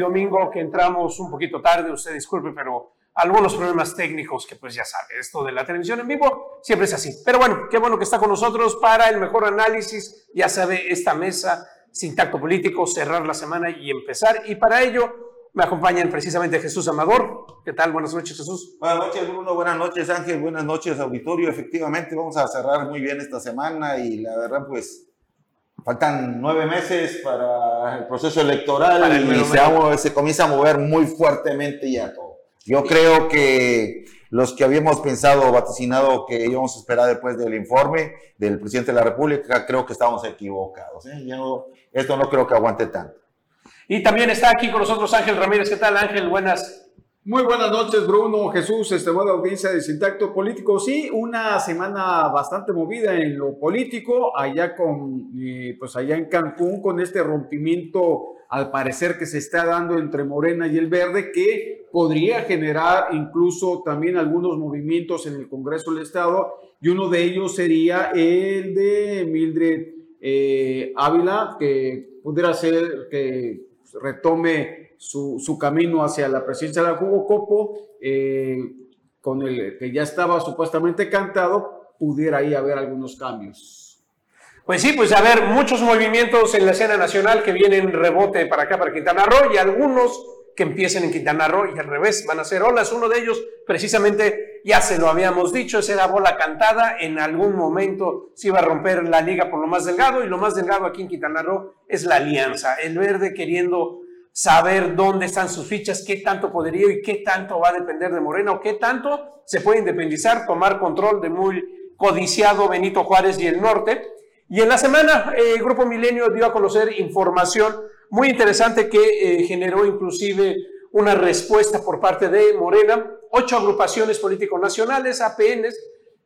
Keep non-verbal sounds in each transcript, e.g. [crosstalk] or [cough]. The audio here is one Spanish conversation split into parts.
domingo que entramos un poquito tarde, usted disculpe, pero algunos problemas técnicos que pues ya sabe, esto de la televisión en vivo siempre es así. Pero bueno, qué bueno que está con nosotros para el mejor análisis, ya sabe, esta mesa sin tacto político, cerrar la semana y empezar. Y para ello me acompañan precisamente Jesús Amador. ¿Qué tal? Buenas noches, Jesús. Buenas noches, Bruno. Buenas noches, Ángel. Buenas noches, auditorio. Efectivamente, vamos a cerrar muy bien esta semana y la verdad, pues Faltan nueve meses para el proceso electoral y se, se, comienza a mover muy fuertemente ya todo. Yo creo que los que habíamos pensado, vaticinado que íbamos a esperar después del informe del presidente de la República, creo que estábamos equivocados. ¿eh? esto no creo que aguante tanto. Y también está aquí con nosotros Ángel Ramírez. ¿Qué tal, Ángel? Buenas muy buenas noches, Bruno, Jesús, estimada audiencia de Sintacto Político. Sí, una semana bastante movida en lo político, allá con, eh, pues allá en Cancún, con este rompimiento al parecer que se está dando entre Morena y el Verde, que podría generar incluso también algunos movimientos en el Congreso del Estado, y uno de ellos sería el de Mildred eh, Ávila, que pudiera ser que retome su, camino hacia la presidencia de la Jugocopo, eh, con el que ya estaba supuestamente cantado, pudiera ahí haber algunos cambios. Pues sí, pues a ver, muchos movimientos en la escena nacional que vienen rebote para acá, para Quintana Roo, y algunos que empiecen en Quintana Roo y al revés, van a ser olas. Uno de ellos, precisamente, ya se lo habíamos dicho, esa era bola cantada. En algún momento se iba a romper la liga por lo más delgado, y lo más delgado aquí en Quintana Roo es la alianza. El verde queriendo saber dónde están sus fichas, qué tanto poderío y qué tanto va a depender de Morena o qué tanto se puede independizar, tomar control de muy codiciado Benito Juárez y el norte. Y en la semana el Grupo Milenio dio a conocer información muy interesante que eh, generó inclusive una respuesta por parte de Morena, ocho agrupaciones políticos nacionales, APNs,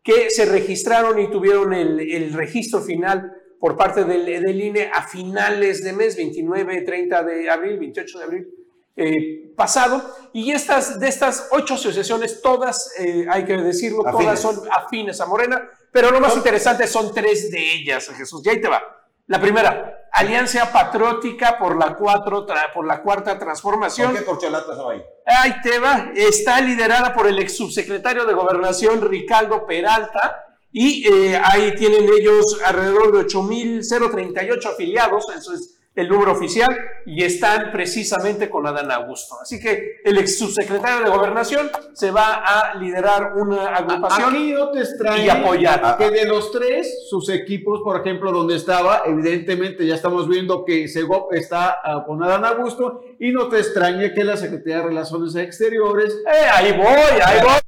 que se registraron y tuvieron el, el registro final por parte del, INE a finales de mes, 29, 30 de abril, 28 de abril eh, pasado. Y estas, de estas ocho asociaciones, todas, eh, hay que decirlo, todas son afines a Morena, pero lo más interesante son tres de ellas, Jesús. Y ahí te va. La primera, Alianza Patriótica por la, cuatro, por la Cuarta Transformación. ¿Por qué corcholatas ahí? Ahí te va. Está liderada por el ex subsecretario de Gobernación, Ricardo Peralta, y eh, ahí tienen ellos alrededor de 8.038 afiliados, eso es el número oficial, y están precisamente con Adán Augusto. Así que el ex subsecretario de Gobernación se va a liderar una agrupación Aquí no te y apoyar. Que de los tres, sus equipos, por ejemplo, donde estaba, evidentemente ya estamos viendo que Segop está ah, con Adán Augusto, y no te extrañe que la Secretaría de Relaciones Exteriores. Eh, ahí voy, ahí voy.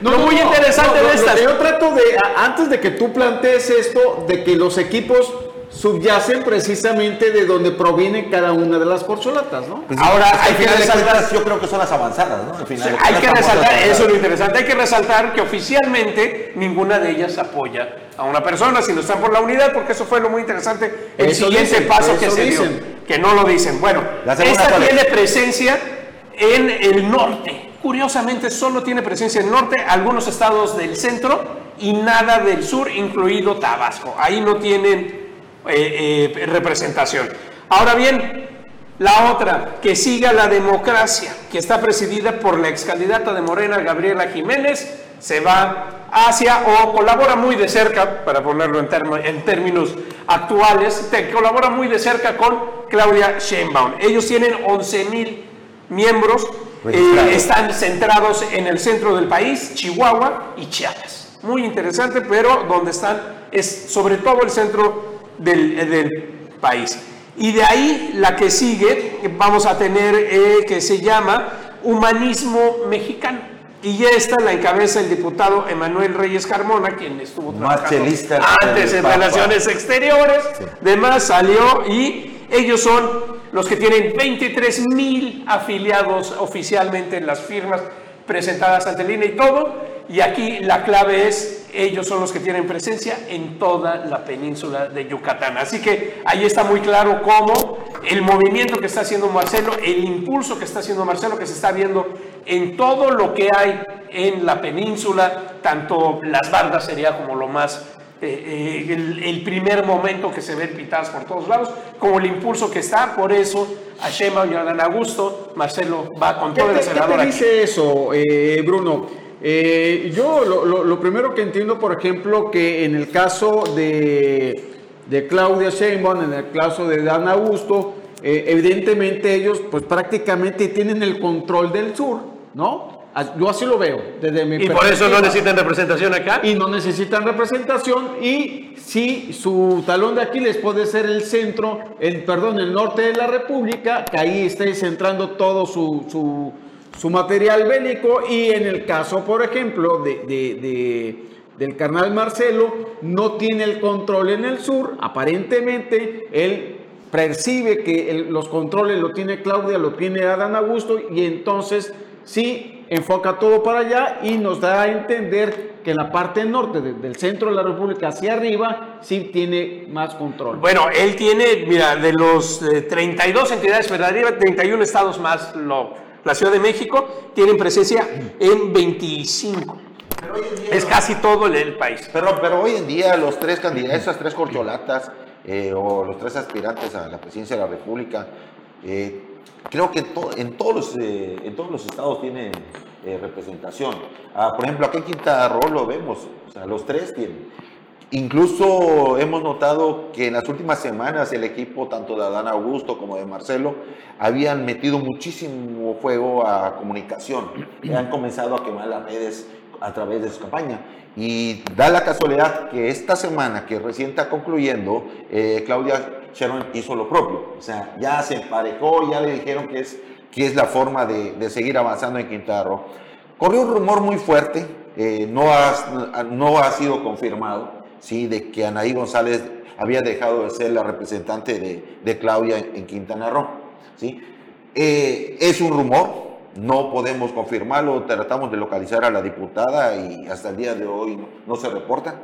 No, lo muy interesante de estas. Yo trato de, antes de que tú plantees esto, de que los equipos subyacen precisamente de donde proviene cada una de las porcholatas, ¿no? Pues Ahora hay que resaltar, yo creo que son las avanzadas, ¿no? Al final hay que resaltar, eso es lo interesante, hay que resaltar que oficialmente ninguna de ellas apoya a una persona, sino están por la unidad, porque eso fue lo muy interesante, el siguiente paso que se dio, que no lo dicen. Bueno, esta tiene presencia en el norte, Curiosamente, solo tiene presencia en el norte, algunos estados del centro y nada del sur, incluido Tabasco. Ahí no tienen eh, eh, representación. Ahora bien, la otra, que siga la democracia, que está presidida por la ex candidata de Morena, Gabriela Jiménez, se va hacia o colabora muy de cerca, para ponerlo en, términos actuales, colabora muy de cerca con Claudia Sheinbaum. Ellos tienen 11 mil miembros eh, están centrados en el centro del país, Chihuahua y Chiapas. Muy interesante, pero donde están es sobre todo el centro del, del país. Y de ahí la que sigue, vamos a tener eh, que se llama Humanismo Mexicano. Y ya está la encabeza el diputado Emanuel Reyes Carmona, quien estuvo trabajando antes en Relaciones Exteriores. Además salió y ellos son los que tienen 23 mil afiliados oficialmente en las firmas presentadas ante el INE y todo. Y aquí la clave es, ellos son los que tienen presencia en toda la península de Yucatán. Así que ahí está muy claro cómo el movimiento que está haciendo Marcelo, el impulso que está haciendo Marcelo, que se está viendo en todo lo que hay en la península, tanto las bandas sería como lo más eh, eh, el, primer momento que se ve pitadas por todos lados, como el impulso que está, por eso a Shema y a Dan Augusto, Marcelo va con todo el senador. ¿Qué dice eso, Bruno? yo lo, primero que entiendo, por ejemplo, que en el caso de, de Claudia Sheinbaum, en el caso de Dan Augusto, evidentemente ellos pues prácticamente tienen el control del sur, ¿no? Yo así lo veo. Desde mi y por eso no necesitan representación acá. Y no necesitan representación. Y si su talón de Aquiles puede ser el centro, el, perdón, el norte de la República, que ahí esté centrando todo su, su, material bélico. Y en el caso, por ejemplo, de, de, del carnal Marcelo, no tiene el control en el sur. Aparentemente, él percibe que los controles lo tiene Claudia, lo tiene Adán Augusto, y entonces sí enfoca todo para allá y nos da a entender que la parte norte del centro de la República hacia arriba sí tiene más control. Bueno, él tiene, mira, de los 32 eh, entidades federativas, 31 estados más lo, la Ciudad de México, tienen presencia en 25. es casi todo el, país. Pero, pero hoy en día los tres candidatos, esas tres corcholatas eh, o los tres aspirantes a la presidencia de la República, eh, creo que en, todos los, eh, en todos los estados tienen eh, representación. Ah, por ejemplo, aquí en Quinta Roo lo vemos, o sea, los tres tienen. Incluso hemos notado que en las últimas semanas el equipo, tanto de Adán Augusto como de Marcelo, habían metido muchísimo fuego a comunicación. han comenzado a quemar las redes a través de su campaña. Y da la casualidad que esta semana, que recién está concluyendo, eh, Claudia Sharon hizo lo propio. O sea, ya se emparejó, ya le dijeron que es, que es la forma de, seguir avanzando en Quintana Corrió un rumor muy fuerte, eh, no, ha, no ha sido confirmado, ¿sí? de que Anaí González había dejado de ser la representante de, de Claudia en Quintana Roo. ¿sí? Eh, es un rumor, no podemos confirmarlo, tratamos de localizar a la diputada y hasta el día de hoy no se reporta.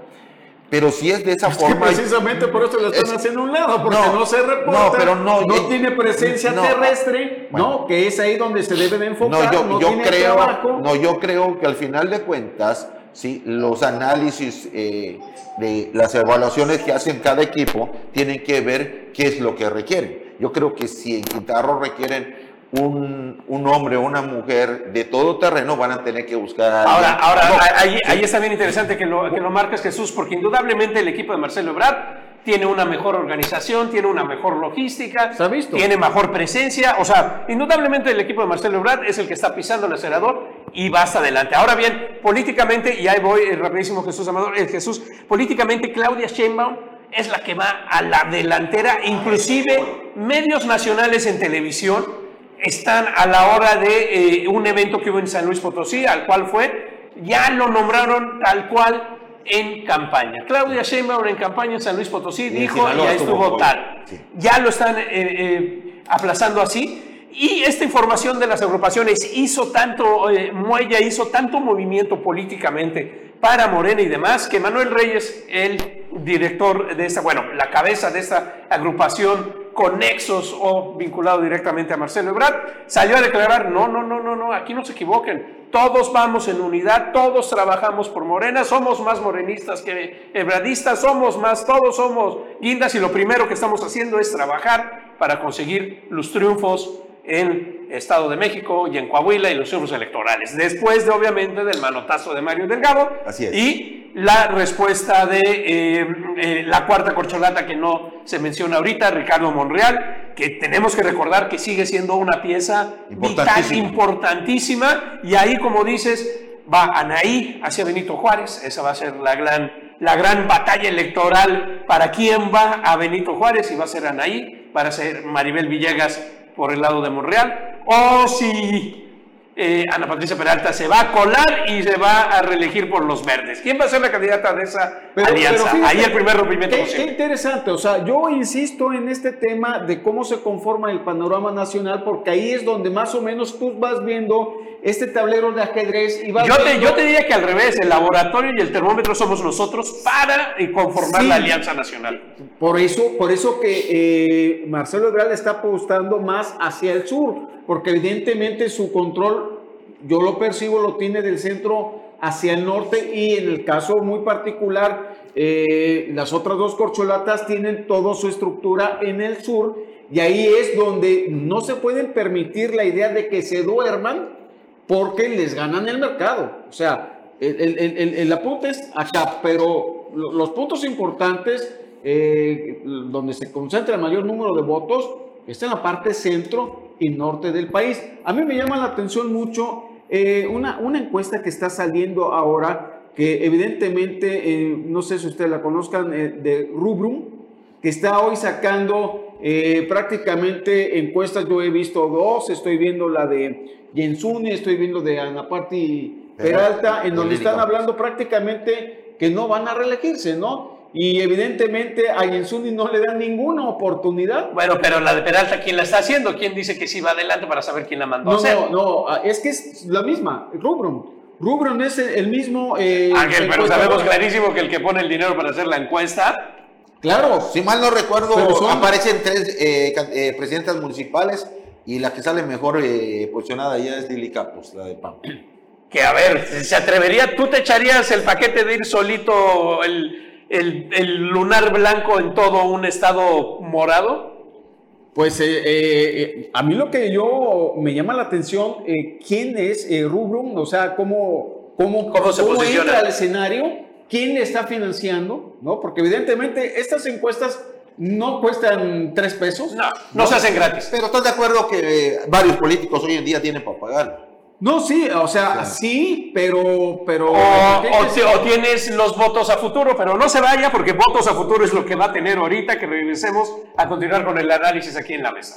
Pero si es de esa forma. precisamente por eso le están haciendo un lado, porque no, se reporta, no, pero no, no tiene presencia terrestre, ¿no? Que es ahí donde se debe de enfocar. No, yo, creo, no, yo creo que al final de cuentas, sí, los análisis eh, de las evaluaciones que hacen cada equipo tienen que ver qué es lo que requieren. Yo creo que si en Quintarro requieren un, un, hombre o una mujer de todo terreno van a tener que buscar a Ahora, ahora ahí, ahí, está bien interesante que lo, que lo marques Jesús, porque indudablemente el equipo de Marcelo Ebrard tiene una mejor organización, tiene una mejor logística, tiene mejor presencia, o sea, indudablemente el equipo de Marcelo Ebrard es el que está pisando el acelerador y va hasta adelante. Ahora bien, políticamente, y ahí voy eh, rapidísimo Jesús Amador, el eh, Jesús, políticamente Claudia Sheinbaum es la que va a la delantera, inclusive medios nacionales en televisión están a la hora de eh, un evento que hubo en San Luis Potosí, al cual fue, ya lo nombraron tal cual en campaña. Claudia Sheinbaum en campaña en San Luis Potosí dijo, ya estuvo tal. Ya lo están eh, eh, aplazando así. Y esta información de las agrupaciones hizo tanto muella, hizo tanto movimiento políticamente para Morena y demás, que Manuel Reyes, el director de esta, bueno, la cabeza de esta agrupación conexos o vinculado directamente a Marcelo Ebrard, salió a declarar, no, no, no, no, no, aquí no se equivoquen, todos vamos en unidad, todos trabajamos por Morena, somos más morenistas que ebradistas, somos más, todos somos guindas y lo primero que estamos haciendo es trabajar para conseguir los triunfos en Estado de México y en Coahuila y los triunfos electorales. Después de, obviamente, del manotazo de Mario Delgado. Así es. Y la respuesta de eh, eh, la cuarta corcholata que no se menciona ahorita, Ricardo Monreal, que tenemos que recordar que sigue siendo una pieza vital, importantísima. Y ahí, como dices, va Anaí hacia Benito Juárez. Esa va a ser la gran, la gran batalla electoral para quién va a Benito Juárez y va a ser Anaí, para ser Maribel Villegas por el lado de Monreal, o si eh, Ana Patricia Peralta se va a colar y se va a reelegir por los verdes. ¿Quién va a ser la candidata de esa alianza? Ahí el primer rompimiento. Qué, qué, interesante, o sea, yo insisto en este tema de cómo se conforma el panorama nacional, porque ahí es donde más o menos tú vas viendo este tablero de ajedrez y vas yo, te, yo te diría que al revés, el laboratorio y el termómetro somos nosotros para eh, conformar la alianza nacional. Por eso, por eso que eh, Marcelo Ebrard está apostando más hacia el sur porque evidentemente su control, yo lo percibo, lo tiene del centro hacia el norte y en el caso muy particular eh, las otras dos corcholatas tienen toda su estructura en el sur y ahí es donde no se pueden permitir la idea de que se duerman porque les ganan el mercado. O sea, el, el, el, apunte es acá, pero los puntos importantes eh, donde se concentra el mayor número de votos está en la parte centro y norte del país. A mí me llama la atención mucho eh, una, una encuesta que está saliendo ahora, que evidentemente, eh, no sé si ustedes la conozcan, de Rubrum, que está hoy sacando prácticamente encuestas. Yo he visto dos, estoy viendo la de Jensuni, estoy viendo de Anapati Peralta, en donde están hablando prácticamente que no van a reelegirse, ¿no? y evidentemente a Yensuni no le dan ninguna oportunidad. Bueno, pero la de Peralta, ¿quién la está haciendo? ¿Quién dice que sí va adelante para saber quién la mandó no, a hacer? No, no, ah, es que es la misma, Rubron. Rubron es el mismo... Eh, Ángel, pero sabemos clarísimo que el que pone el dinero para hacer la encuesta... Claro, si mal no recuerdo, aparecen tres eh, eh, presidentas municipales y la que sale mejor eh, posicionada ya es Lili Capos, la de PAN. Que a ver, ¿se atrevería? ¿Tú te echarías el paquete de ir solito el el, lunar blanco en todo un estado morado? Pues eh, eh, a mí lo que yo me llama la atención, eh, ¿quién es Rubrum? O sea, ¿cómo, cómo, ¿Cómo, se cómo entra al escenario? ¿Quién le está financiando? ¿No? Porque evidentemente estas encuestas no cuestan tres pesos. No, no, se hacen gratis. Pero estás de acuerdo que varios políticos hoy en día tienen para pagar. No, sí, o sea, sí, pero... pero o, tienes los votos a futuro, pero no se vaya porque votos a futuro es lo que va a tener ahorita que regresemos a continuar con el análisis aquí en la mesa.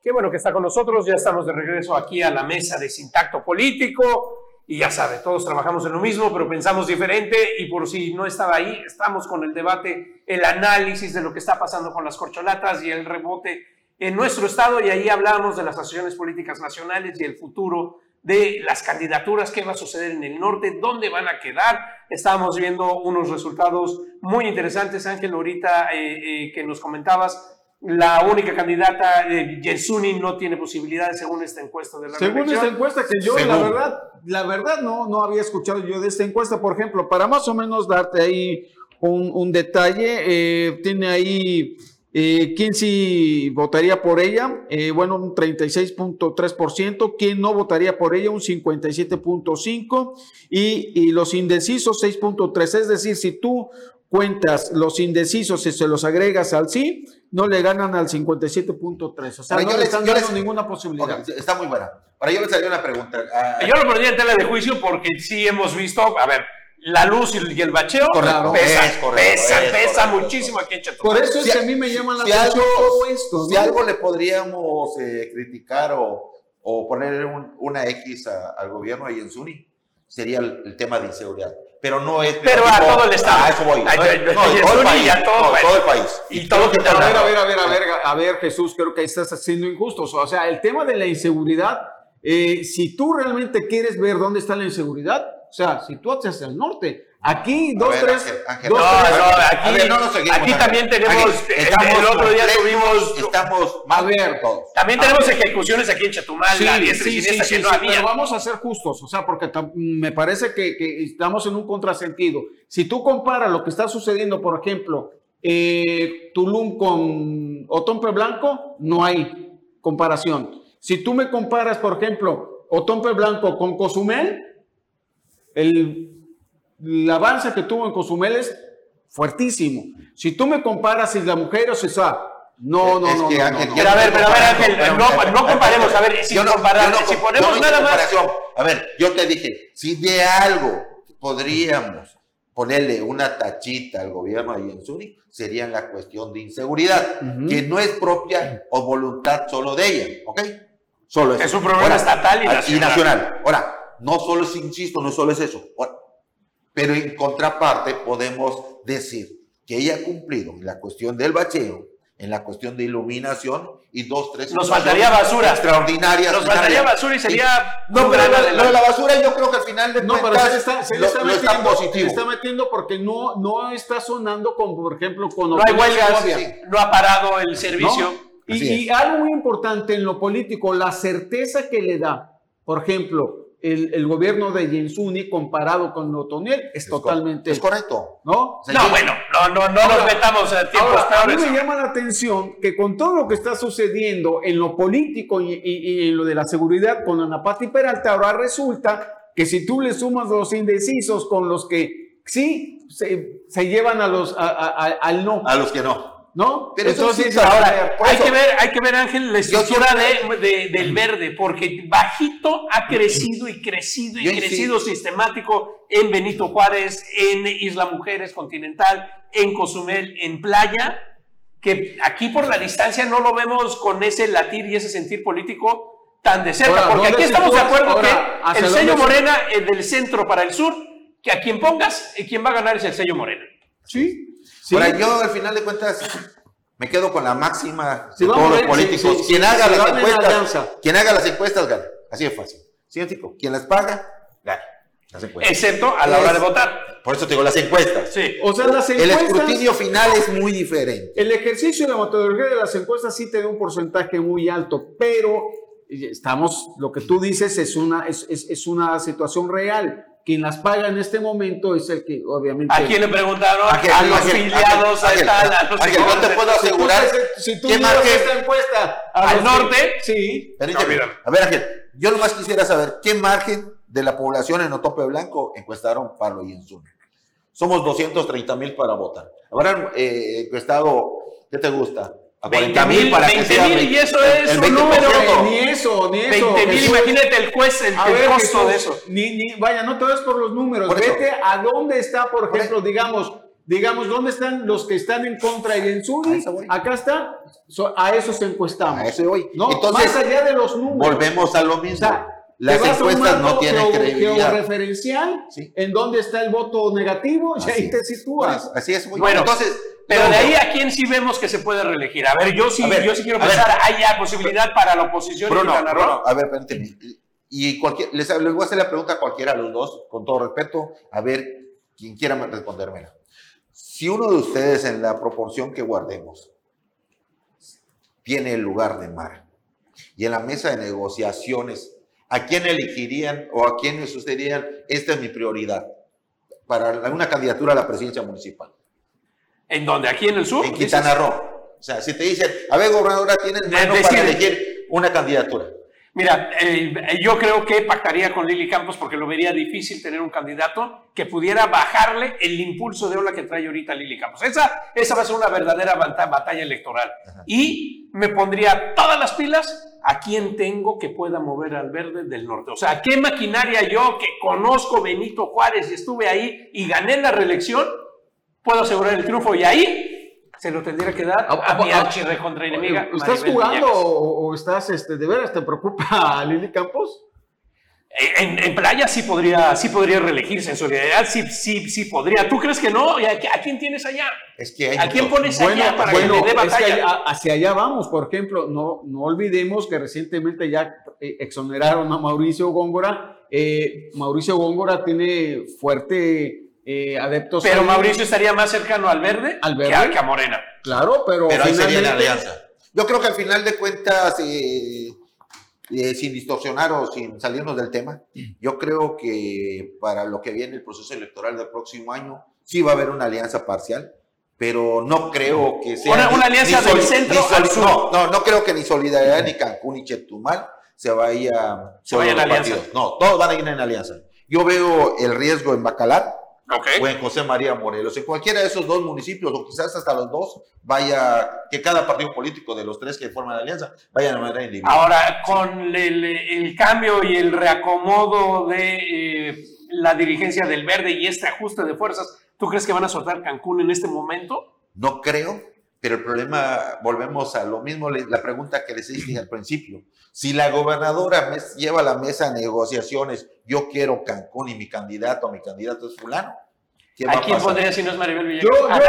Qué bueno que está con nosotros, ya estamos de regreso aquí a la mesa de Sintacto Político. Y ya sabe, todos trabajamos en lo mismo, pero pensamos diferente. Y por si no estaba ahí, estamos con el debate, el análisis de lo que está pasando con las corcholatas y el rebote en nuestro estado. Y ahí hablamos de las asociaciones políticas nacionales y el futuro de las candidaturas, qué va a suceder en el norte, dónde van a quedar. Estábamos viendo unos resultados muy interesantes, Ángel, ahorita eh, eh, que nos comentabas la única candidata, eh, Yensuni, no tiene posibilidades según esta encuesta de la Según esta encuesta que yo, la verdad, la verdad no, no había escuchado yo de esta encuesta, por ejemplo, para más o menos darte ahí un, detalle, eh, tiene ahí eh, quién sí votaría por ella, eh, bueno, un 36.3%, quién no votaría por ella, un 57.5%, y, y los indecisos 6.3%, es decir, si tú cuentas los indecisos y se los agregas al sí, no le ganan al 57.3. O sea, no le están dando ninguna posibilidad. está muy buena. Para yo les haría una pregunta. Ah, yo lo pondría en tela de juicio porque sí hemos visto, a ver, la luz y el bacheo pesa, pesa, muchísimo aquí en Por eso es que a mí me llama la atención todo esto. Si algo le podríamos eh, criticar o, o poner una X al gobierno ahí en Zuni, sería el tema de inseguridad pero no es. Pero a todo el Estado. A eso voy. A, todo, el país, todo, el país. Y todo que a ver, a ver, a ver, a ver, a ver, Jesús, creo que ahí estás siendo injusto. O sea, el tema de la inseguridad, eh, si tú realmente quieres ver dónde está la inseguridad, o sea, si tú hacia el norte, Aquí, dos, tres. Ángel, dos, no, tres, no, aquí, no nos aquí también tenemos. Estamos, el otro día tuvimos. Estamos más ver, También tenemos ejecuciones aquí en Chetumal, sí, sí, sí, sí, no Pero vamos a ser justos, o sea, porque me parece que, que, estamos en un contrasentido. Si tú comparas lo que está sucediendo, por ejemplo, eh, Tulum con Otompe Blanco, no hay comparación. Si tú me comparas, por ejemplo, Otompe Blanco con Cozumel, el el avance que tuvo en Cozumel es fuertísimo. Si tú me comparas si la mujer o sea, no, no, no, Pero a ver, pero a ver, Ángel, no, comparemos, a ver, si, si ponemos nada más. A ver, yo te dije, si de algo podríamos ponerle una tachita al gobierno de Yensuni, sería en la cuestión de inseguridad, que no es propia o voluntad solo de ella, ¿ok? Solo eso. Es un problema estatal y nacional. y nacional. Ahora, no solo es, insisto, no solo es eso. Pero en contraparte podemos decir que ella ha cumplido en la cuestión del bacheo, en la cuestión de iluminación y dos, tres. Nos faltaría basura. Extraordinarias. Nos faltaría basura y sería. no, pero lo, de la basura yo creo que al final de No, pero se está, se está, metiendo, se está metiendo porque no, no está sonando como, por ejemplo, con. No hay huelgas, no ha parado el servicio. Y, algo muy importante en lo político, la certeza que le da, por ejemplo, el, gobierno de Jensuni comparado con Otoniel es, totalmente... es correcto. ¿No? no, bueno, no, no, no nos metamos a tiempos A mí me llama la atención que con todo lo que está sucediendo en lo político y, en lo de la seguridad con Anapati Peralta, ahora resulta que si tú le sumas los indecisos con los que sí se, se llevan a los, al no. A los que no. ¿No? Pero Entonces, ahora, hay, que ver, hay que ver, Ángel, la estructura de, del verde, porque bajito ha crecido y crecido y crecido sistemático en Benito Juárez, en Isla Mujeres Continental, en Cozumel, en Playa, que aquí por la distancia no lo vemos con ese latir y ese sentir político tan de cerca, porque aquí estamos de acuerdo que el sello Morena es del centro para el sur, que a quien pongas, quien va a ganar es el sello Morena. Sí, Ahora, yo al final de cuentas me quedo con la máxima de todos los políticos. quien haga las encuestas, quien haga las encuestas gana. Así de fácil. Científico, quien las paga, gana. Excepto a la hora de votar. Por eso te digo las encuestas. Sí. O sea, las encuestas, El escrutinio final es muy diferente. El ejercicio de la metodología de las encuestas sí te da un porcentaje muy alto, pero estamos, lo que tú dices es una, es, es, es una situación real quien las paga en este momento es el que obviamente... ¿A quién le preguntaron? A, los afiliados, a, tal, a los no te puedo asegurar si tú, si esta encuesta al norte, sí. a ver Ángel, yo lo más quisiera saber, ¿qué margen de la población en Otope Blanco encuestaron Pablo y Enzuna? Somos 230 mil para votar. Habrán eh, encuestado, ¿qué te gusta? 20 mil para 20 mil y eso es un número. Ni eso, ni eso. 20 mil, imagínate el juez, el, el costo de eso. Ni, ni, vaya, no te ves por los números. Vete a dónde está, por ejemplo, digamos, digamos, ¿dónde están los que están en contra de Yensuri? Acá está. a esos encuestamos. A eso voy. ¿no? Entonces, Más allá de los números. Volvemos a lo mismo. las encuestas no tienen credibilidad. referencial, en dónde está el voto negativo, y ahí te sitúas. Así es. Muy bueno, entonces pero de ahí a quién sí vemos que se puede reelegir. A ver, yo sí, yo sí quiero pensar, ¿hay ya posibilidad para la oposición Bruno, a ver, permíteme. Y cualquier, les, voy a hacer la pregunta a cualquiera de los dos, con todo respeto, a ver quien quiera responderme. Si uno de ustedes en la proporción que guardemos tiene el lugar de mar y en la mesa de negociaciones, ¿a quién elegirían o a quién sucederían? Esta es mi prioridad para una candidatura a la presidencia municipal. ¿En dónde? ¿Aquí en el sur? En Quintana Roo. O sea, si te dicen, a ver, gobernadora, tienes mano para elegir una candidatura. Mira, eh, yo creo que pactaría con Lili Campos porque lo vería difícil tener un candidato que pudiera bajarle el impulso de ola que trae ahorita Lili Campos. Esa, esa va a ser una verdadera batalla electoral. Y me pondría todas las pilas a quien tengo que pueda mover al verde del norte. O sea, ¿qué maquinaria yo que conozco Benito Juárez y estuve ahí y gané la reelección? Puedo asegurar el triunfo y ahí se lo tendría que dar a, a mi contra enemiga. ¿Estás jugando o, estás, este, de veras, te preocupa [laughs] Lili Campos? Eh, en, playa sí podría, sí podría reelegirse, en solidaridad sí, sí, sí podría. ¿Tú crees que no? ¿A, quién tienes allá? Es que ¿A quién pones allá para que le dé batalla? hacia allá vamos, por ejemplo, no, no olvidemos que recientemente ya eh, exoneraron a Mauricio Góngora. Eh, Mauricio Góngora tiene fuerte eh, adeptos. Pero Mauricio estaría más cercano al verde, ¿Al verde? Que, a, Morena. Claro, pero. Pero ahí sería la alianza. Yo creo que al final de cuentas, eh, eh, sin distorsionar o sin salirnos del tema, yo creo que para lo que viene el proceso electoral del próximo año, sí va a haber una alianza parcial, pero no creo que sea. Una, alianza del centro al sur. No, no, no creo que ni Solidaridad, ni Cancún, ni Chetumal se vaya. Se vayan en alianza. No, todos van a ir en alianza. Yo veo el riesgo en Bacalar o en José María Morelos. En cualquiera de esos dos municipios, o quizás hasta los dos, vaya, que cada partido político de los tres que forman la alianza vaya de manera individual. Ahora, con el, cambio y el reacomodo de eh, la dirigencia del Verde y este ajuste de fuerzas, ¿tú crees que van a soltar Cancún en este momento? No creo, pero el problema, volvemos a lo mismo, la pregunta que les hice al principio. Si la gobernadora lleva a la mesa negociaciones, yo quiero Cancún y mi candidato, mi candidato es fulano. ¿A, quién pondría si no es Maribel Villanueva?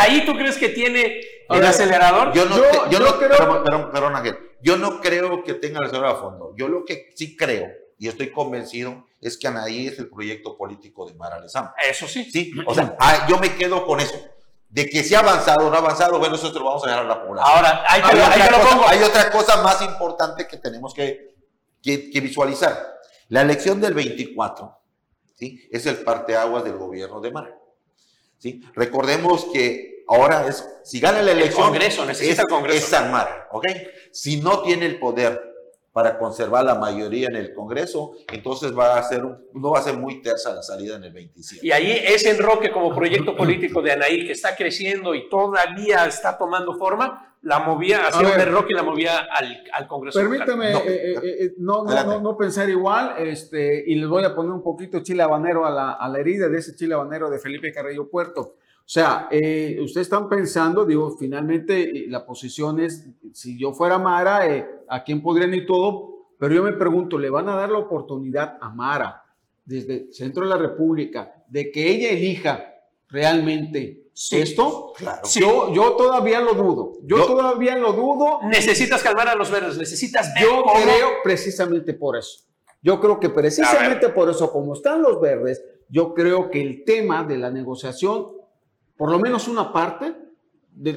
ahí tú crees que tiene el acelerador? Yo no, yo, no creo. Perdón, Ángel. Yo no creo que tenga el acelerador a fondo. Yo lo que sí creo y estoy convencido es que Anaí es el proyecto político de Mara Lezama. Eso sí. Sí, o sea, ah, yo me quedo con eso. De que si ha avanzado o no ha avanzado, bueno, eso lo vamos a dejar a la población. Ahora, hay, hay otra cosa más importante que tenemos que, que, visualizar. La elección del 24 ¿sí? es el parteaguas del gobierno de Mar. ¿sí? Recordemos que ahora es, si gana la elección, el Congreso, necesita es, el Congreso. Es San Mar, ¿ok? Si no tiene el poder para conservar la mayoría en el Congreso, entonces va a ser no va a ser muy tersa la salida en el 27. Y ahí ese enroque como proyecto político de Anaí que está creciendo y todavía está tomando forma, la movía, hacía un enroque y la movía al, al Congreso. Permítame no, eh, eh, eh, no, no, no, pensar igual, este, y les voy a poner un poquito chile habanero a la, a la herida de ese chile habanero de Felipe Carrillo Puerto. O sea, eh, ustedes están pensando, digo, finalmente la posición es, si yo fuera Mara, a quién podrían ir todo, pero yo me pregunto, ¿le van a dar la oportunidad a Mara desde el centro de la República de que ella elija realmente esto? Claro. Yo, yo todavía lo dudo. Yo, todavía lo dudo. Necesitas calmar a los verdes, necesitas Yo creo precisamente por eso. Yo creo que precisamente por eso, como están los verdes, yo creo que el tema de la negociación, por lo menos una parte de,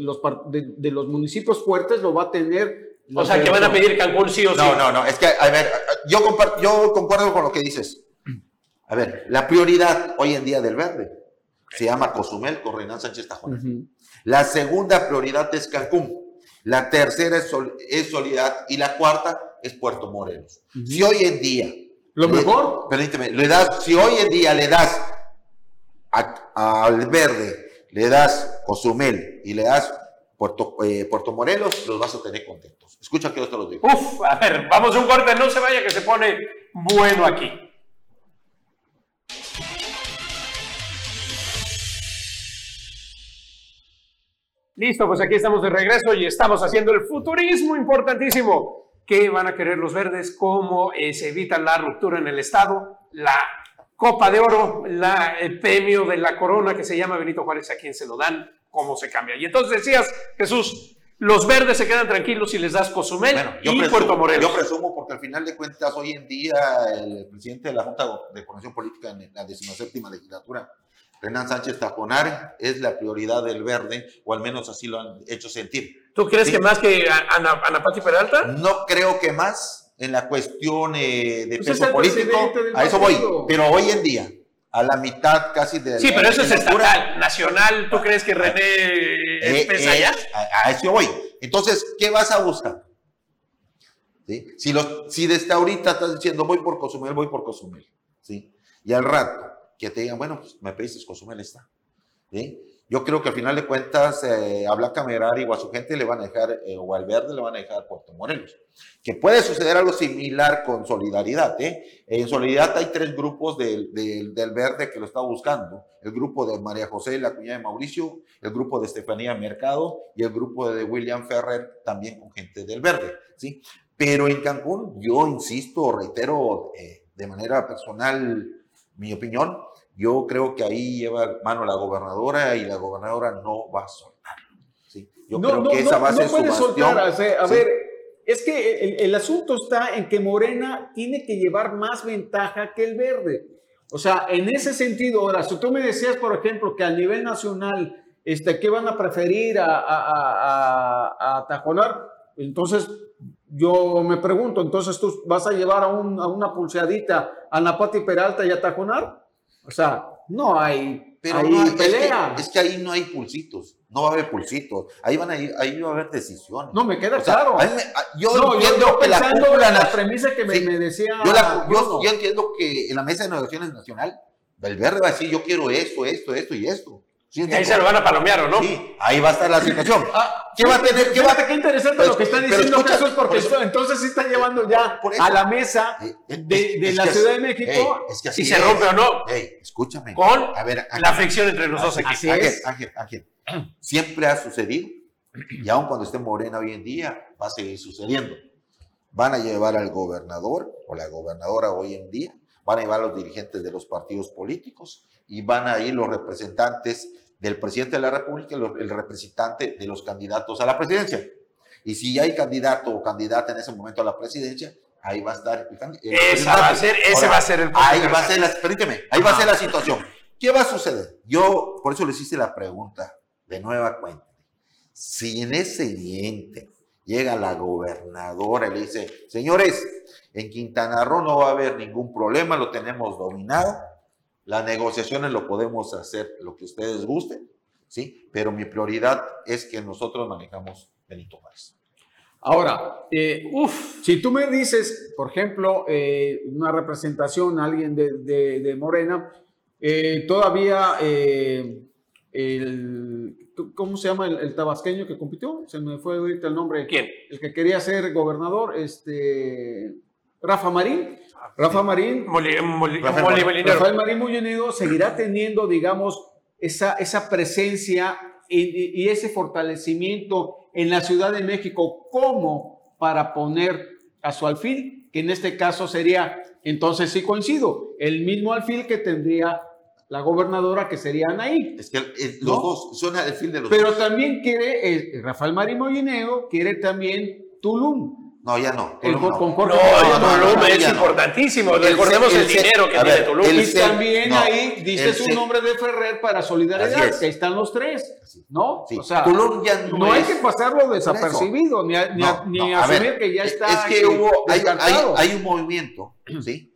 los, de los municipios fuertes lo va a tener o sea, que van a pedir Cancún sí o sí. No, no, no. Es que, a ver, yo, yo concuerdo con lo que dices. A ver, la prioridad hoy en día del verde se llama Cozumel con Renan Sánchez Tajón. La segunda prioridad es Cancún. La tercera es, es Soledad y la cuarta es Puerto Morelos. Si hoy en día... Lo mejor... Permíteme, le das, si hoy en día le das al verde, le das Cozumel y le das Puerto, eh, Puerto Morelos, los vas a tener contentos. Escucha que yo te lo digo. Uf, a ver, vamos a un corte, no se vaya que se pone bueno aquí. Listo, pues aquí estamos de regreso y estamos haciendo el futurismo importantísimo. ¿Qué van a querer los verdes? ¿Cómo eh, se evita la ruptura en el Estado? La Copa de Oro, la, el premio de la corona que se llama Benito Juárez, ¿a quién se lo dan? cómo se cambia. Y entonces decías, Jesús, los verdes se quedan tranquilos si les das Cozumel y Puerto Morelos. Yo presumo, porque al final de cuentas, hoy en día, el presidente de la Junta de Coordinación Política en la 17 legislatura, Renan Sánchez Tajonar, es la prioridad del verde, o al menos así lo han hecho sentir. ¿Tú crees que más que Ana, Ana Pati Peralta? No creo que más en la cuestión eh, de pues peso político. A eso voy. Pero hoy en día, a la mitad casi de... Sí, pero eso es estatal, nacional. ¿Tú crees que René eh, es eh, allá? A, eso voy. Entonces, ¿qué vas a buscar? ¿Sí? Si, los, si desde ahorita estás diciendo voy por Cozumel, voy por Cozumel. ¿sí? Y al rato que te digan, bueno, pues me pediste Cozumel está. ¿sí? Yo creo que al final de cuentas eh, a Blanca Merari o a su gente le van a dejar, eh, o al verde le van a dejar Puerto Morelos. Que puede suceder algo similar con Solidaridad. ¿eh? En Solidaridad hay tres grupos del, del, verde que lo está buscando. El grupo de María José, la cuñada de Mauricio, el grupo de Estefanía Mercado y el grupo de William Ferrer, también con gente del verde. ¿sí? Pero en Cancún, yo insisto, reitero eh, de manera personal mi opinión, yo creo que ahí lleva mano la gobernadora y la gobernadora no va a soltar. ¿sí? Yo creo que esa va a ser su soltar, a ver, es que el, asunto está en que Morena tiene que llevar más ventaja que el verde. O sea, en ese sentido, ahora, si tú me decías, por ejemplo, que a nivel nacional, este, ¿qué van a preferir a, a, a, Tajonar? Entonces, yo me pregunto, entonces tú vas a llevar a, una pulseadita a Napati Peralta y a Tajonar? O sea, no hay, pero pelea. Es que, ahí no hay pulsitos, no va a haber pulsitos, ahí van a ir, ahí va a haber decisiones. No, me queda claro. yo entiendo que la, la, premisa que me, decía. Yo, yo, entiendo que en la mesa de negociaciones nacional, Valverde va a decir, yo quiero esto, esto, esto y esto. Ahí se lo van a palomear, ¿o no? Sí, ahí va a estar la situación. Ah, ¿Qué va a tener? ¿qué, va? qué interesante lo que está diciendo Jesús, porque entonces sí está llevando ya a la mesa eh, eh, de, la Ciudad de México si se rompe o no. escúchame. Con a ver, la fricción entre los dos equipos. Ángel, Ángel, Ángel, siempre ha sucedido, y aun cuando esté Morena hoy en día, va a seguir sucediendo. Van a llevar al gobernador o la gobernadora hoy en día, van a llevar los dirigentes de los partidos políticos y van a ir los representantes del presidente de la República y el representante de los candidatos a la presidencia. Y si hay candidato o candidata en ese momento a la presidencia, ahí va a estar el, Esa va a ser, ese va a ser el Ahí va a ser la, permíteme, ahí va a ser la situación. ¿Qué va a suceder? Yo, por eso les hice la pregunta de nueva cuenta, si en ese diente llega la gobernadora y le dice, señores, en Quintana Roo no va a haber ningún problema, lo tenemos dominado, las negociaciones lo podemos hacer lo que ustedes gusten, ¿sí? Pero mi prioridad es que nosotros manejamos Benito Juárez. Ahora, eh, si tú me dices, por ejemplo, eh, una representación, alguien de, Morena, eh, todavía el, ¿cómo se llama el, tabasqueño que compitió? Se me fue ahorita el nombre. ¿Quién? El que quería ser gobernador, este, Rafa Marín. Rafa Marín. Rafael Marín Molinero seguirá teniendo, digamos, esa, esa presencia y, y, ese fortalecimiento en la Ciudad de México como para poner a su alfil, que en este caso sería, entonces sí coincido, el mismo alfil que tendría la gobernadora que sería Anaí. Es que eh, los dos son el alfil de los Pero también quiere, eh, Rafael Marín Mollineo quiere también Tulum. No, ya no. Tulum no. Con Jorge no, Tulum es importantísimo. Recordemos el, dinero que tiene Tulum. y también ahí dice su nombre de Ferrer para solidaridad, que ahí están los tres. ¿No? O sea, Tulum ya no, no hay que pasarlo desapercibido, ni, ni, ni asumir que ya está. Es que hubo, hay, hay, hay, un movimiento, [clears throat] ¿sí?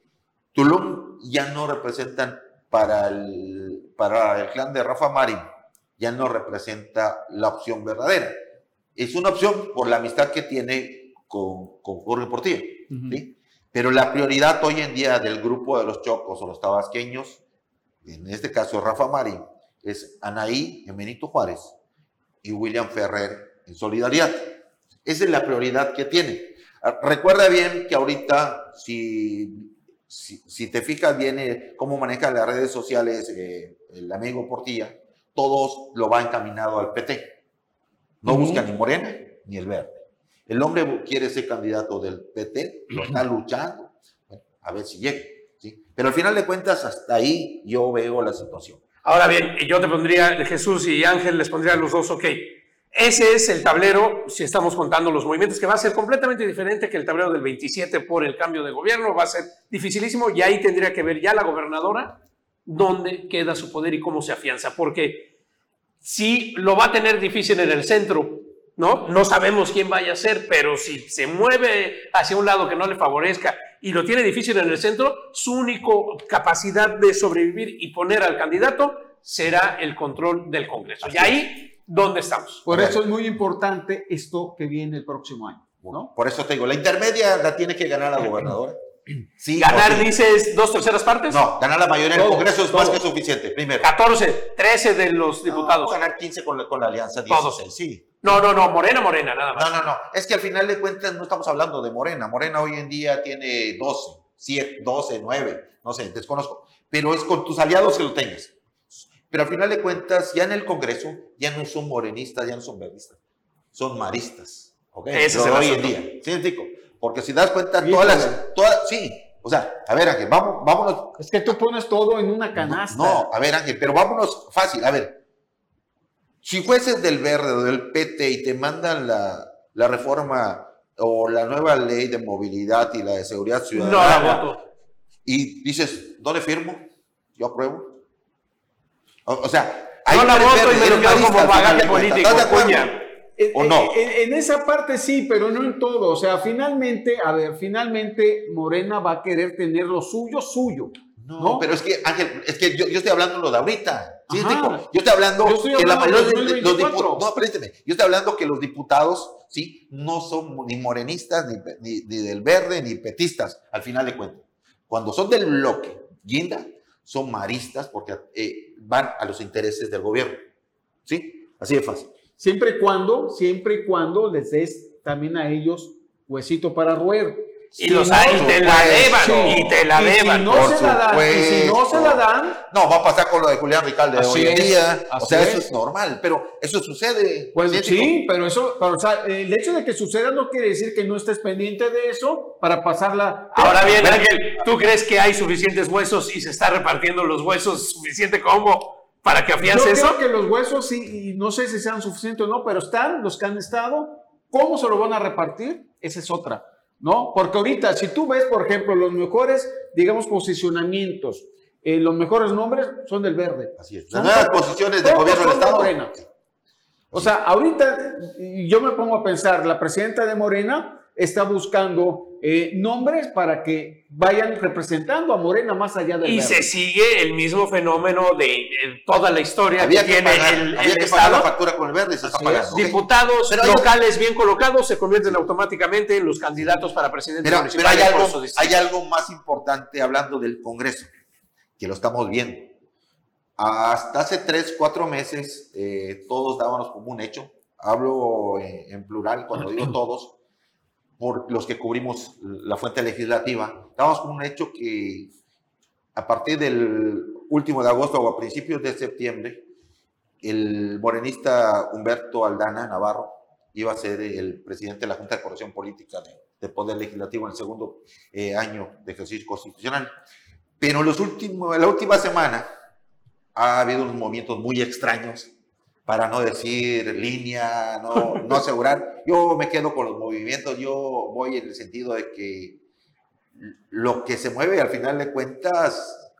Tulum ya no representan para el, para el clan de Rafa Marín, ya no representa la opción verdadera. Es una opción por la amistad que tiene con, con Jorge Portillo. ¿sí? Pero la prioridad hoy en día del grupo de los chocos o los tabasqueños, en este caso Rafa Marín, es Anaí en Benito Juárez y William Ferrer en Solidaridad. Esa es la prioridad que tiene. Ah, recuerda bien que ahorita, si, si, te fijas bien eh, cómo maneja las redes sociales eh, el amigo Portilla, todos lo va encaminado al PT. No busca ni Morena ni el Verde. El hombre quiere ser candidato del PT, lo está luchando, a ver si llega. ¿sí? Pero al final de cuentas, hasta ahí yo veo la situación. Ahora bien, yo te pondría, Jesús y Ángel les pondría a los dos, ok. Ese es el tablero, si estamos contando los movimientos, que va a ser completamente diferente que el tablero del 27 por el cambio de gobierno, va a ser dificilísimo y ahí tendría que ver ya la gobernadora dónde queda su poder y cómo se afianza, porque si lo va a tener difícil en el centro ¿no? No sabemos quién vaya a ser, pero si se mueve hacia un lado que no le favorezca y lo tiene difícil en el centro, su única capacidad de sobrevivir y poner al candidato será el control del Congreso. y ahí, ¿dónde estamos? Por eso es muy importante esto que viene el próximo año. ¿no? Por eso te digo, la intermedia la tiene que ganar la gobernadora. ¿Ganar, dices, dos terceras partes? No, ganar la mayoría del Congreso es más que suficiente. Primero. 14, 13 de los diputados. ganar 15 con la, con la alianza. 16, Todos. Sí. No, no, no, Morena, Morena, nada más. No, no, no. Es que al final de cuentas no estamos hablando de Morena. Morena hoy en día tiene 12, 7, 12, 9, no sé, desconozco. Pero es con tus aliados que lo tengas. Pero al final de cuentas, ya en el Congreso, ya no son morenistas, ya no son verdistas. Son maristas. ¿Ok? Ese es hoy en día. ¿Sí, Tico? Porque si das cuenta, todas las. Todas, sí, o sea, a ver, Ángel, vamos, vámonos. Es que tú pones todo en una canasta. No, a ver, Ángel, pero vámonos fácil. A ver, si fueses del verde o del PT y te mandan la, la reforma o la nueva ley de movilidad y la de seguridad ciudadana. No Y dices, ¿dónde firmo? Yo apruebo. O, sea, hay no la voto y me lo quedo como bagaje político. ¿Estás de acuerdo? ¿O no? En, en, esa parte sí, pero no en todo. O sea, finalmente, a ver, finalmente Morena va a querer tener lo suyo, suyo. No, pero es que, Ángel, es que yo, yo estoy hablando lo de ahorita. ¿sí? Yo estoy hablando, que la mayoría de, los diputados. No, présteme. Yo estoy hablando que los diputados, ¿sí? No son ni morenistas, ni, ni, del verde, ni petistas, al final de cuentas. Cuando son del bloque, guinda, son maristas porque eh, van a los intereses del gobierno. ¿Sí? Así de fácil. Siempre y cuando, siempre y cuando les des también a ellos huesito para roer. Y los hay, y te la deban, y te la deban. Si no, se la dan, y si no se la dan. No, va a pasar con lo de Julián Ricalde de hoy en día. O sea, eso es normal, pero eso sucede. Pues sí, pero eso, pero, o sea, el hecho de que suceda no quiere decir que no estés pendiente de eso para pasarla. Ahora bien, Ángel, ¿tú crees que hay suficientes huesos y se está repartiendo los huesos suficiente como para que afiance eso? Yo creo que los huesos sí, y no sé si sean suficientes o no, pero están los que han estado. ¿Cómo se lo van a repartir? Esa es otra. ¿no? Porque ahorita, si tú ves, por ejemplo, los mejores, digamos, posicionamientos, eh, los mejores nombres son del verde. Así es. Las nuevas posiciones del gobierno del Estado. O sea, ahorita yo me pongo a pensar, la presidenta de Morena está buscando eh, nombres para que vayan representando a Morena más allá de Y se sigue el mismo fenómeno de, toda la historia que, tiene el, había que Pagar la factura con el verde se está pagando. Diputados locales bien colocados se convierten automáticamente en los candidatos para presidente pero, municipal. Pero hay algo, hay algo más importante hablando del Congreso, que lo estamos viendo. Hasta hace tres, cuatro meses, eh, todos dábamos como un hecho. Hablo en plural cuando digo todos por los que cubrimos la fuente legislativa, damos como un hecho que a partir del último de agosto o a principios de septiembre, el morenista Humberto Aldana Navarro iba a ser el presidente de la Junta de Corrección Política de, Poder Legislativo en el segundo eh, año de ejercicio constitucional. Pero en los últimos, la última semana ha habido unos movimientos muy extraños para no decir línea, no, no asegurar. Yo me quedo con los movimientos, yo voy en el sentido de que lo que se mueve al final de cuentas,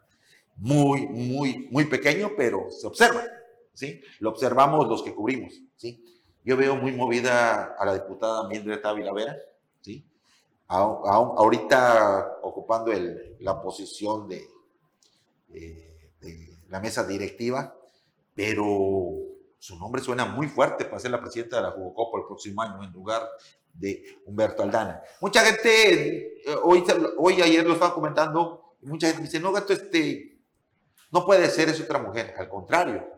muy, muy, muy pequeño, pero se observa, ¿sí? Lo observamos los que cubrimos, ¿sí? Yo veo muy movida a la diputada Mildred Ávila Vera, ¿sí? ahorita ocupando el, la posición de, de, de la mesa directiva, pero su nombre suena muy fuerte para ser la presidenta de la Jugocopa el próximo año en lugar de Humberto Aldana. Mucha gente, eh, hoy, hoy ayer lo estaba comentando, mucha gente dice, no, gato, este, no puede ser, es otra mujer. Al contrario,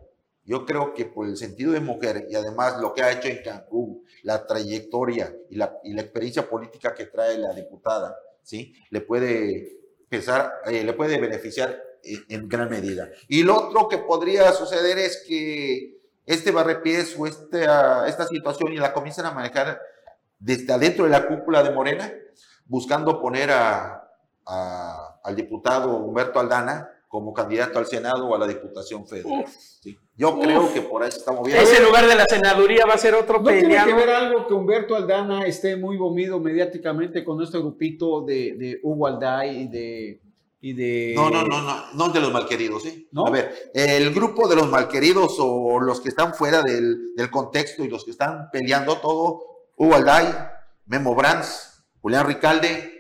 yo creo que por el sentido de mujer y además lo que ha hecho en Cancún, la trayectoria y la, y la experiencia política que trae la diputada, ¿sí? Le puede pesar, eh, le puede beneficiar en, en gran medida. Y lo otro que podría suceder es que este barrepiés o esta, esta situación y la comienzan a manejar desde adentro de la cúpula de Morena, buscando poner a, al diputado Humberto Aldana como candidato al Senado o a la Diputación Federal. Yo creo que por ahí se está moviendo. Ese lugar de la senaduría va a ser otro ¿No tiene que ver algo que Humberto Aldana esté muy movido mediáticamente con este grupito de, de Hugo Alday y de no, no, no, no, no de los malqueridos, ¿sí? A ver, el grupo de los malqueridos o los que están fuera del, contexto y los que están peleando todo, Hugo Alday, Memo Brands, Julián Ricalde,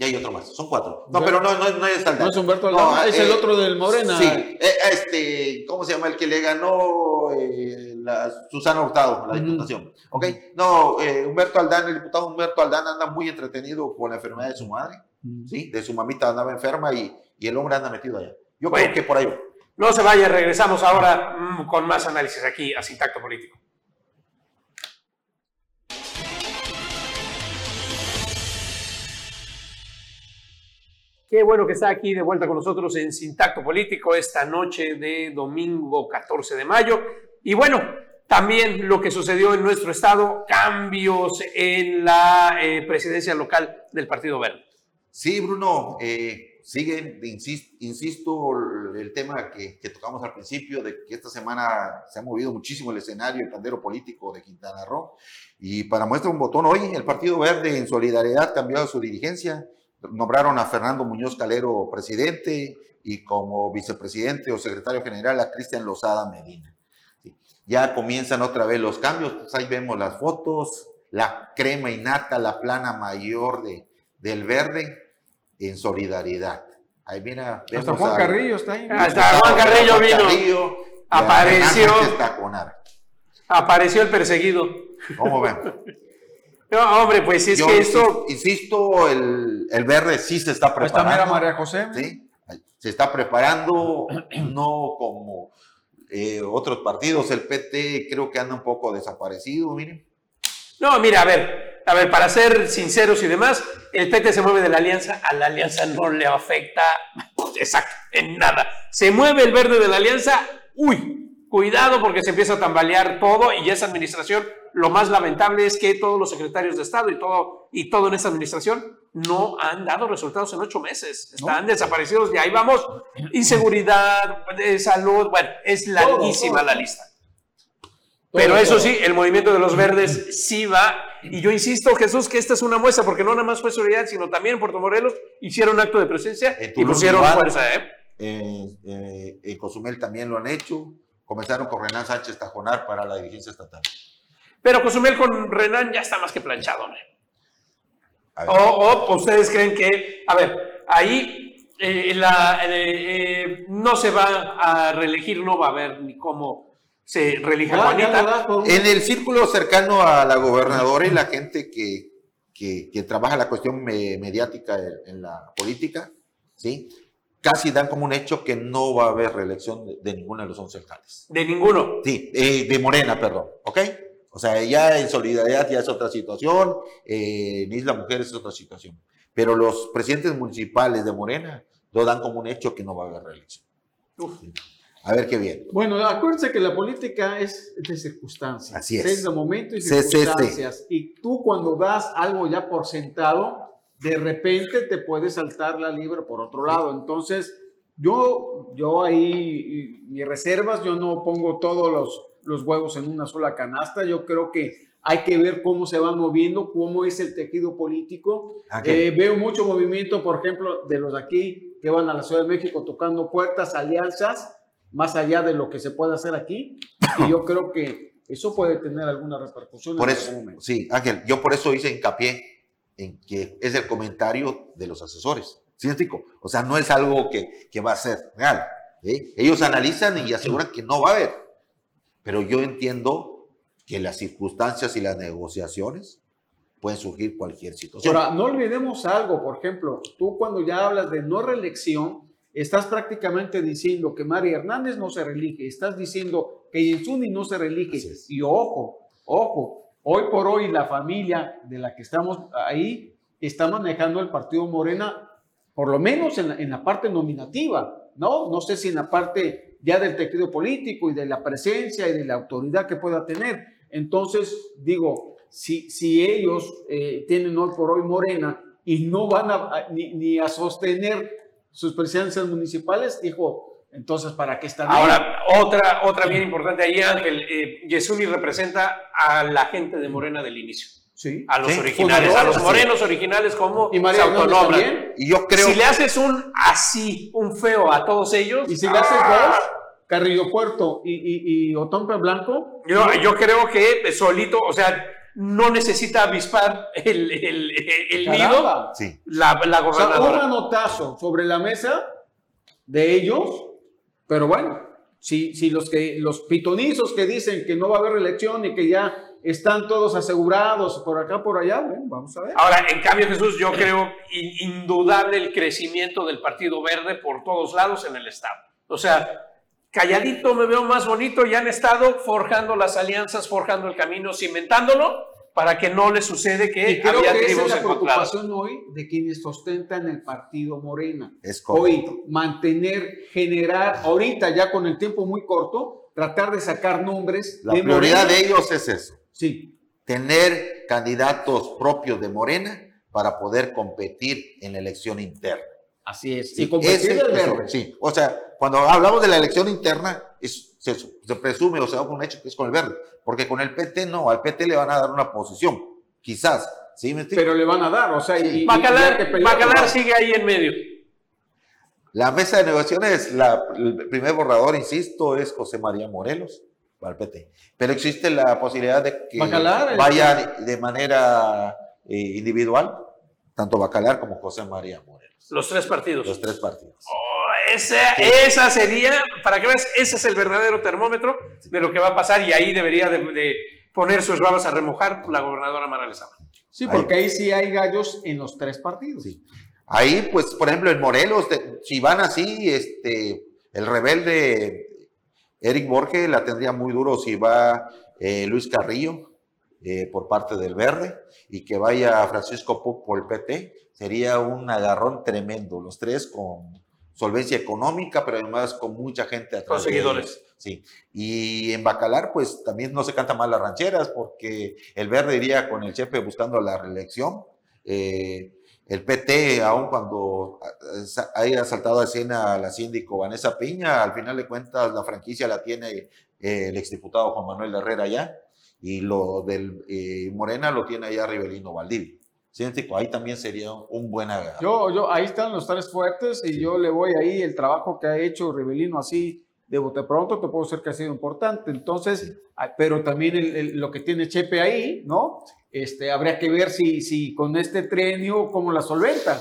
y hay otro más, son cuatro. No, pero no, no, no es Aldana. No es Humberto Aldana, es el eh, otro del Morena. Sí, eh, este, ¿cómo se llama el que le ganó eh, la Susana Hurtado, la diputación? ¿Ok? No, Humberto Aldana, el diputado Humberto Aldana anda muy entretenido con la enfermedad de su madre ¿sí? De su mamita andaba enferma y, y el hombre anda metido allá. Yo creo que por ahí No se vaya, regresamos ahora mm, con más análisis aquí a Sintacto Político. Qué bueno que está aquí de vuelta con nosotros en Sintacto Político esta noche de domingo 14 de mayo. Y bueno, también lo que sucedió en nuestro estado, cambios en la eh, presidencia local del Partido Verde. Sí, Bruno, eh, sigue, insisto, el tema que, tocamos al principio, de que esta semana se ha movido muchísimo el escenario, el candero político de Quintana Roo. Y para muestra un botón, hoy el Partido Verde en solidaridad cambió su dirigencia, nombraron a Fernando Muñoz Calero presidente y como vicepresidente o secretario general a Cristian Lozada Medina. Ya comienzan otra vez los cambios, pues ahí vemos las fotos, la crema y nata, la plana mayor de, del verde en solidaridad. Ahí viene. Hasta Juan Carrillo está ahí. Hasta Juan Carrillo vino. apareció. Apareció el perseguido. ¿Cómo ven? No, hombre, pues es que esto. Insisto, el, el, verde sí se está preparando. Está María José. Sí, se está preparando, no como eh, otros partidos. El PT creo que anda un poco desaparecido, miren. No, mira, a ver, a ver, para ser sinceros y demás, el PT se mueve de la alianza, a la alianza no le afecta, [laughs] exacto, en nada. Se mueve el verde de la alianza, uy, cuidado porque se empieza a tambalear todo y esa administración, lo más lamentable es que todos los secretarios de Estado y todo, y todo en esta administración no han dado resultados en ocho meses, están desaparecidos y ahí vamos, inseguridad, de salud, bueno, es larguísima la lista. Pero eso sí, el movimiento de los verdes sí va. Y yo insisto, Jesús, que esta es una muestra, porque no nada más fue Solidaridad, sino también en Puerto Morelos hicieron acto de presencia y pusieron fuerza. ¿eh? en Cozumel también lo han hecho, comenzaron con Renan Sánchez Tajonar para la dirigencia estatal. Pero Cozumel con Renan ya está más que planchado, ¿no? O, ustedes creen que, a ver, ahí eh, la, eh, no se va a reelegir, no va a haber ni cómo se reelija Juanita. En el círculo cercano a la gobernadora y la gente que, que, trabaja la cuestión mediática en, la política, ¿sí? casi dan como un hecho que no va a haber reelección de, ninguno de los once alcaldes. ¿De ninguno? Sí, eh, de Morena, perdón, ¿ok? O sea, ya en solidaridad ya es otra situación, eh, en Isla Mujeres es otra situación. Pero los presidentes municipales de Morena lo dan como un hecho que no va a haber reelección. A ver qué bien. Bueno, acuérdense que la política es de circunstancias. Así es. Es de momento y circunstancias. Y tú cuando das algo ya por sentado, de repente te puede saltar la libra por otro lado. Entonces, yo, yo ahí, mis reservas, yo no pongo todos los los huevos en una sola canasta. Yo creo que hay que ver cómo se van moviendo, cómo es el tejido político. Ah, eh, veo mucho movimiento, por ejemplo, de los de aquí que van a la Ciudad de México tocando puertas, alianzas, más allá de lo que se puede hacer aquí. Y yo creo que eso puede tener alguna repercusión. Por eso, sí, Ángel, yo por eso hice hincapié en que es el comentario de los asesores. ¿Sí, O sea, no es algo que, que va a ser real. ¿eh? Ellos analizan y aseguran que no va a haber. Pero yo entiendo que las circunstancias y las negociaciones pueden surgir cualquier situación. Ahora, no olvidemos algo, por ejemplo, tú cuando ya hablas de no reelección, estás prácticamente diciendo que María Hernández no se reelige, estás diciendo que Yensuni no se reelige. Y ojo, ojo, hoy por hoy la familia de la que estamos ahí está manejando el partido Morena, por lo menos en la, en la parte nominativa, ¿no? No sé si en la parte ya del tejido político y de la presencia y de la autoridad que pueda tener. Entonces, digo, si, si ellos eh, tienen hoy por hoy Morena y no van a, ni, a sostener sus presidencias municipales, dijo, entonces, ¿para qué están Ahora, otra, otra bien importante ahí, Ángel, eh, representa a la gente de Morena del inicio. Sí. A los originales, a los morenos originales como y María se Y yo creo. Si le haces un así, un feo a todos ellos. Y si le haces dos, Carrillo Puerto y, y, y Otompe Blanco. Yo, yo creo que solito, o sea, no necesita avispar el, el, el nido. Sí. La, la gobernadora. O sea, un manotazo sobre la mesa de ellos, pero bueno, si, si los, que, los pitonizos que dicen que no va a haber elección y que ya están todos asegurados por acá, por allá. Bueno, vamos a ver. Ahora, en cambio, Jesús, yo creo indudable el crecimiento del Partido Verde por todos lados en el Estado. O sea, calladito me veo más bonito y han estado forjando las alianzas, forjando el camino, cimentándolo para que no le sucede que y creo que esa es la preocupación hoy de quienes ostentan el partido Morena. Es hoy mantener, generar, ahorita ya con el tiempo muy corto, tratar de sacar nombres. La prioridad de ellos es eso. Sí. Tener candidatos propios de Morena para poder competir en la elección interna. Así es. y competir el verde. Sí, o sea, cuando hablamos de la elección interna, es, se, presume o se da un hecho que es con el verde, porque con el PT no, al PT le van a dar una posición, quizás. ¿sí Pero le van a dar, o sea, y, Bacalar, sigue ahí en medio. La mesa de negociaciones, la, el primer borrador, insisto, es José María Morelos para el PT. Pero existe la posibilidad de que vaya de manera eh, individual, tanto Bacalar como José María Morelos. Los tres partidos. Los tres partidos. Oh, esa, esa, sería, para que veas, ese es el verdadero termómetro de lo que va a pasar y ahí debería de, poner sus babas a remojar la gobernadora Mara Lezama. Sí, porque ahí. sí hay gallos en los tres partidos. Sí. Ahí, pues, por ejemplo, en Morelos, si van así, este, el rebelde Eric Borges la tendría muy duro si va eh, Luis Carrillo eh, por parte del Verde y que vaya Francisco Pup por el PT, sería un agarrón tremendo. Los tres con solvencia económica, pero además con mucha gente atrás. Con seguidores. Sí. Y en Bacalar, pues también no se canta mal las rancheras, porque el Verde iría con el Chepe buscando la reelección. Eh, el PT, aun cuando haya saltado a escena la síndico Vanessa Piña, al final de cuentas la franquicia la tiene eh, el exdiputado Juan Manuel Herrera ya, y lo del eh, Morena lo tiene allá Rivelino Valdivia. Ahí también sería un buen agarro. Yo, yo, ahí están los tres fuertes y yo le voy ahí el trabajo que ha hecho Rivelino así de bote pronto te puedo decir que ha sido importante. Entonces, ah, pero también lo que tiene Chepe ahí, ¿no? Este, habría que ver si, si con este trenio, cómo la solventa.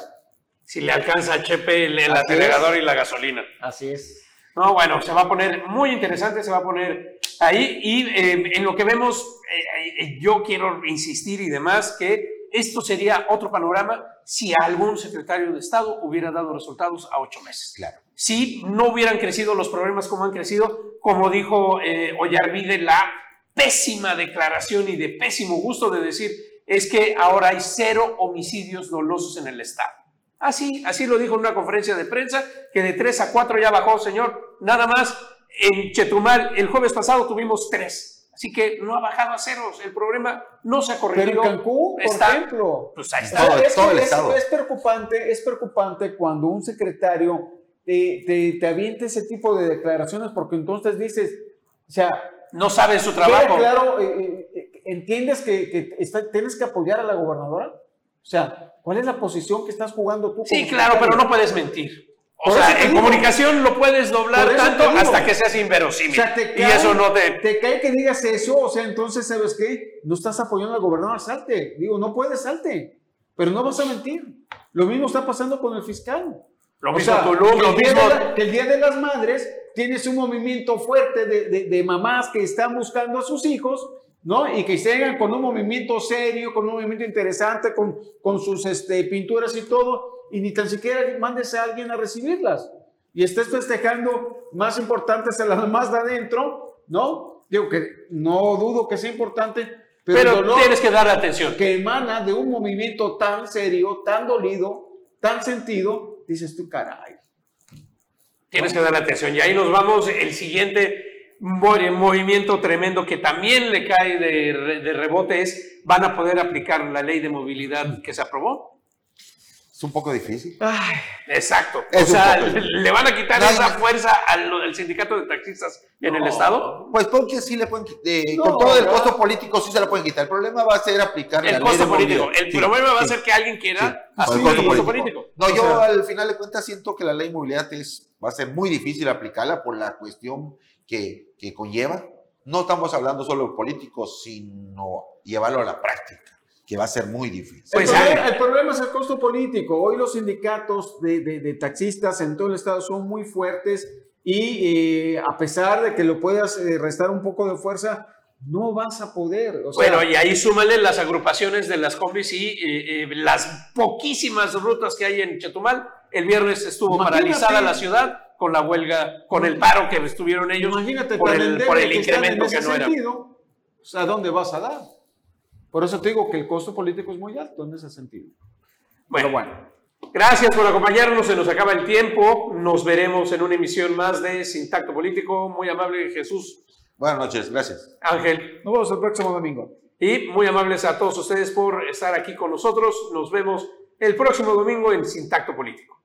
Si le alcanza a Chepe el, acelerador y la gasolina. Así es. No, bueno, se va a poner muy interesante, se va a poner ahí. Y eh, en lo que vemos, eh, eh, yo quiero insistir y demás que esto sería otro panorama si algún secretario de Estado hubiera dado resultados a ocho meses. Claro. Si no hubieran crecido los problemas como han crecido, como dijo eh, Ollarvide, la pésima declaración y de pésimo gusto de decir es que ahora hay cero homicidios dolosos en el Estado. Así, así lo dijo en una conferencia de prensa, que de tres a cuatro ya bajó, señor. Nada más en Chetumal, el jueves pasado tuvimos tres. Así que no ha bajado a ceros. El problema no se ha corregido. Pero en Cancún, por ejemplo. Pues ahí está. es, todo el estado. Es, preocupante, es preocupante cuando un secretario te, te, te avienta ese tipo de declaraciones porque entonces dices, o sea... No sabe su trabajo. Claro, eh, eh, ¿entiendes que, que tienes que apoyar a la gobernadora? O sea, ¿cuál es la posición que estás jugando tú? Sí, claro, pero no puedes mentir. O sea, en comunicación lo puedes doblar tanto hasta que seas inverosímil. O sea, te cae, y eso no te... Te cae que digas eso, o sea, entonces, ¿sabes qué? No estás apoyando al gobernador, salte. Digo, no puedes, salte. Pero no vas a mentir. Lo mismo está pasando con el fiscal. Lo mismo Tulum, lo mismo... que el Día de las Madres tienes un movimiento fuerte de, de, de mamás que están buscando a sus hijos ¿no? Y que lleguen con un movimiento serio, con un movimiento interesante, con, con sus este, pinturas y todo, y ni tan siquiera mandes a alguien a recibirlas. Y estés festejando más importantes a las más de adentro, ¿no? Digo que no dudo que sea importante, pero, tienes que dar atención. Que emana de un movimiento tan serio, tan dolido, tan sentido, dices tú, caray. Tienes que dar atención. Y ahí nos vamos. El siguiente movimiento tremendo que también le cae de, de rebote es, van a poder aplicar la ley de movilidad que se aprobó. Es un poco difícil. exacto. o sea, ¿le van a quitar esa fuerza al, sindicato de taxistas en el Estado? Pues porque sí le pueden quitar. Eh, con todo el costo político sí se la pueden quitar. El problema va a ser aplicar el costo político. El problema va a ser que alguien quiera hacer el costo, político. No, yo al final de cuentas siento que la ley de movilidad es, va a ser muy difícil aplicarla por la cuestión que, que conlleva. No estamos hablando solo de políticos, sino llevarlo a la práctica que va a ser muy difícil. Pues, el, problema, es el costo político. Hoy los sindicatos de, de, taxistas en todo el estado son muy fuertes y eh, a pesar de que lo puedas eh, restar un poco de fuerza, no vas a poder. bueno, y ahí súmale las agrupaciones de las combis y eh, las poquísimas rutas que hay en Chetumal. El viernes estuvo paralizada la ciudad con la huelga, con el paro que estuvieron ellos Imagínate por el, por el incremento que, no era. O sea, ¿dónde vas a dar? Por eso te digo que el costo político es muy alto en ese sentido. Bueno, bueno. Gracias por acompañarnos, se nos acaba el tiempo. Nos veremos en una emisión más de Sintacto Político. Muy amable Jesús. Buenas noches, gracias. Ángel. Nos vemos el próximo domingo. Y muy amables a todos ustedes por estar aquí con nosotros. Nos vemos el próximo domingo en Sintacto Político.